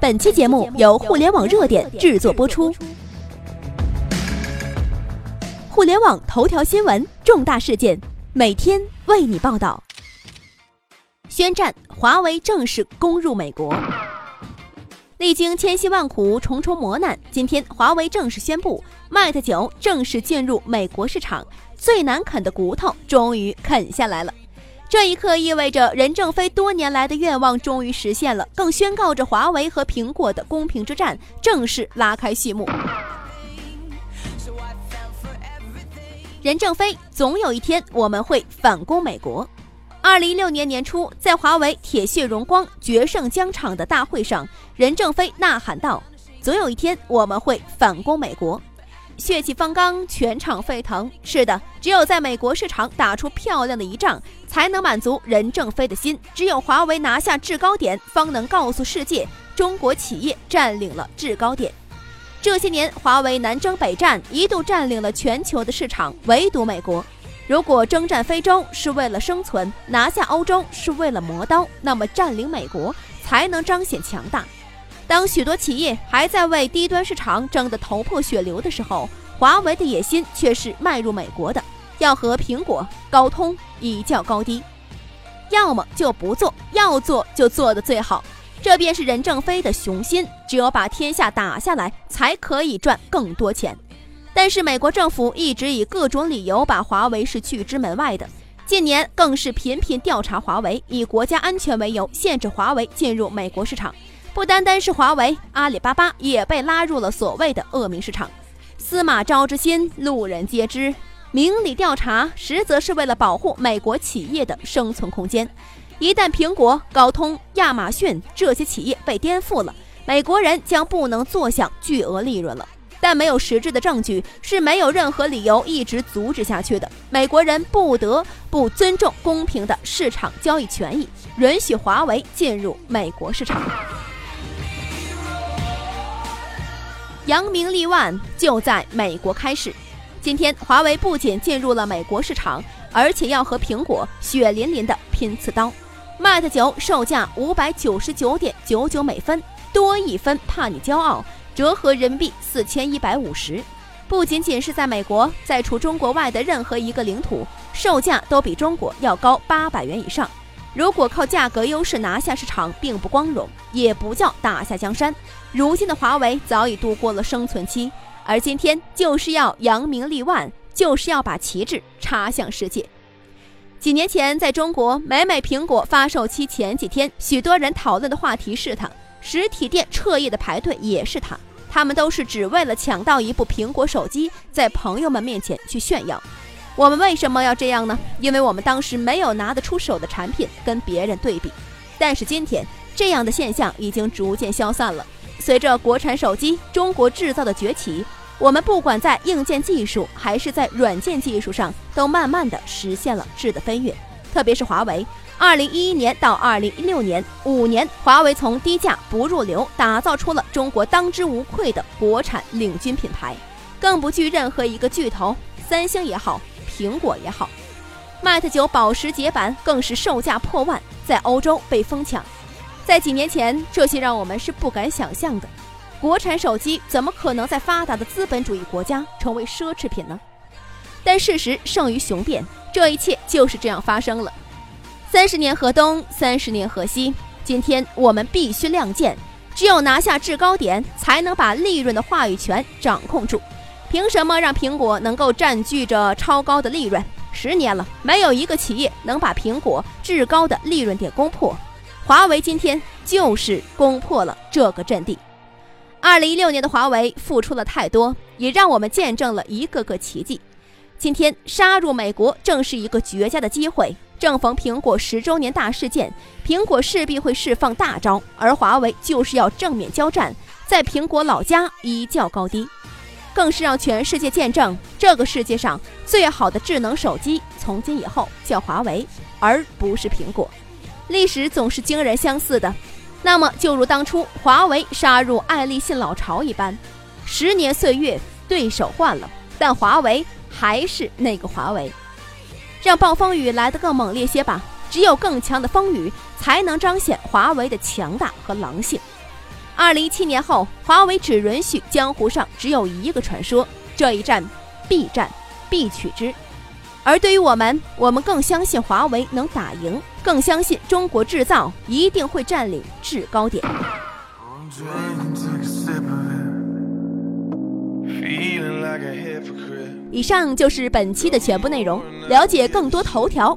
本期节目由互联网热点制作播出。互联网头条新闻，重大事件，每天为你报道。宣战，华为正式攻入美国。历经千辛万苦、重重磨难，今天华为正式宣布，Mate 九正式进入美国市场，最难啃的骨头终于啃下来了。这一刻意味着任正非多年来的愿望终于实现了，更宣告着华为和苹果的公平之战正式拉开序幕。任正非，总有一天我们会反攻美国。二零一六年年初，在华为铁血荣光、决胜疆场的大会上，任正非呐喊道：“总有一天，我们会反攻美国。”血气方刚，全场沸腾。是的，只有在美国市场打出漂亮的一仗，才能满足任正非的心。只有华为拿下制高点，方能告诉世界，中国企业占领了制高点。这些年，华为南征北战，一度占领了全球的市场，唯独美国。如果征战非洲是为了生存，拿下欧洲是为了磨刀，那么占领美国才能彰显强大。当许多企业还在为低端市场争得头破血流的时候，华为的野心却是迈入美国的，要和苹果、高通一较高低。要么就不做，要做就做得最好，这便是任正非的雄心。只有把天下打下来，才可以赚更多钱。但是美国政府一直以各种理由把华为是拒之门外的，近年更是频频调查华为，以国家安全为由限制华为进入美国市场。不单单是华为，阿里巴巴也被拉入了所谓的恶名市场。司马昭之心，路人皆知。明里调查，实则是为了保护美国企业的生存空间。一旦苹果、高通、亚马逊这些企业被颠覆了，美国人将不能坐享巨额利润了。但没有实质的证据，是没有任何理由一直阻止下去的。美国人不得不尊重公平的市场交易权益，允许华为进入美国市场。扬名立万就在美国开始。今天，华为不仅进入了美国市场，而且要和苹果血淋淋的拼刺刀。Mate 九售价五百九十九点九九美分，多一分怕你骄傲。折合人民币四千一百五十，不仅仅是在美国，在除中国外的任何一个领土，售价都比中国要高八百元以上。如果靠价格优势拿下市场，并不光荣，也不叫打下江山。如今的华为早已度过了生存期，而今天就是要扬名立万，就是要把旗帜插向世界。几年前，在中国，每每苹果发售期前几天，许多人讨论的话题是它，实体店彻夜的排队也是它。他们都是只为了抢到一部苹果手机，在朋友们面前去炫耀。我们为什么要这样呢？因为我们当时没有拿得出手的产品跟别人对比。但是今天，这样的现象已经逐渐消散了。随着国产手机中国制造的崛起，我们不管在硬件技术还是在软件技术上，都慢慢的实现了质的飞跃。特别是华为。二零一一年到二零一六年五年，华为从低价不入流，打造出了中国当之无愧的国产领军品牌，更不惧任何一个巨头，三星也好，苹果也好。Mate 九保时捷版更是售价破万，在欧洲被疯抢。在几年前，这些让我们是不敢想象的。国产手机怎么可能在发达的资本主义国家成为奢侈品呢？但事实胜于雄辩，这一切就是这样发生了。三十年河东，三十年河西。今天我们必须亮剑，只有拿下制高点，才能把利润的话语权掌控住。凭什么让苹果能够占据着超高的利润？十年了，没有一个企业能把苹果至高的利润点攻破。华为今天就是攻破了这个阵地。二零一六年的华为付出了太多，也让我们见证了一个个奇迹。今天杀入美国，正是一个绝佳的机会。正逢苹果十周年大事件，苹果势必会释放大招，而华为就是要正面交战，在苹果老家一较高低，更是让全世界见证这个世界上最好的智能手机，从今以后叫华为，而不是苹果。历史总是惊人相似的，那么就如当初华为杀入爱立信老巢一般，十年岁月，对手换了，但华为还是那个华为。让暴风雨来得更猛烈些吧！只有更强的风雨，才能彰显华为的强大和狼性。二零一七年后，华为只允许江湖上只有一个传说，这一战必战必取之。而对于我们，我们更相信华为能打赢，更相信中国制造一定会占领制高点。以上就是本期的全部内容。了解更多头条，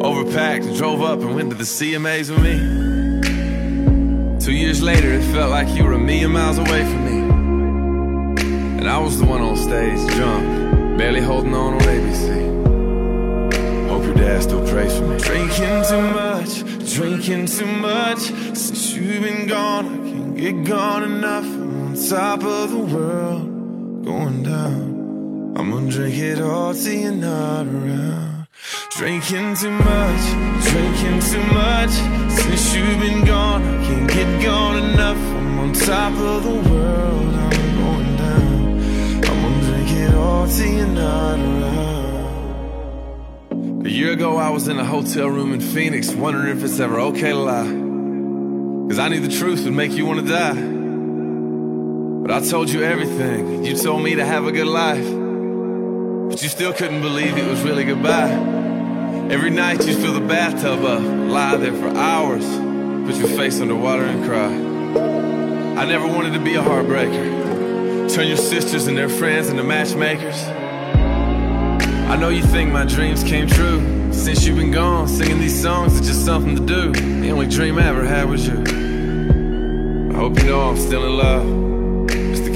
Overpacked and drove up and went to the CMAs with me. Two years later, it felt like you were a million miles away from me. And I was the one on stage, drunk, barely holding on on ABC. Hope your dad still prays for me. Drinking too much, drinking too much. Since you've been gone, I can't get gone enough On top of the world going down. I'm gonna drink it all till you're not around. Drinking too much, drinking too much. Since you've been gone, I can't get gone enough. I'm on top of the world, I'm going down. I'm gonna drink it all till you're not around. A year ago, I was in a hotel room in Phoenix, wondering if it's ever okay to lie. Cause I knew the truth would make you wanna die. But I told you everything. You told me to have a good life. But you still couldn't believe it was really goodbye. Every night you'd fill the bathtub up, lie there for hours, put your face underwater and cry. I never wanted to be a heartbreaker. Turn your sisters and their friends into matchmakers. I know you think my dreams came true. Since you've been gone, singing these songs is just something to do. The only dream I ever had was you. I hope you know I'm still in love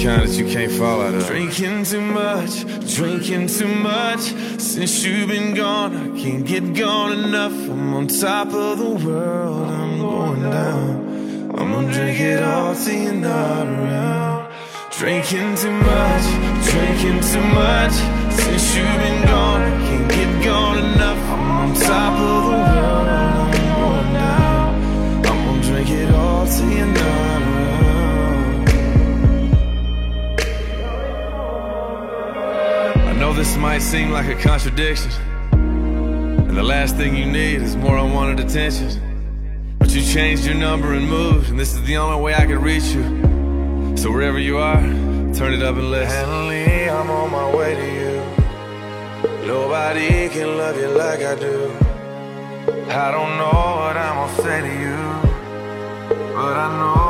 kind that you can't fall out of. Drinking too much, drinking too much. Since you've been gone, I can't get gone enough. I'm on top of the world, I'm going down. I'm gonna drink it all till you're not around. Drinking too much, drinking too much. Since you've been gone, I can't get gone enough. I'm on top of the world, I'm going down. I'm gonna drink it all till you're not know this might seem like a contradiction. And the last thing you need is more unwanted attention. But you changed your number and moved, and this is the only way I could reach you. So wherever you are, turn it up and listen. Henley, I'm on my way to you. Nobody can love you like I do. I don't know what I'm gonna say to you, but I know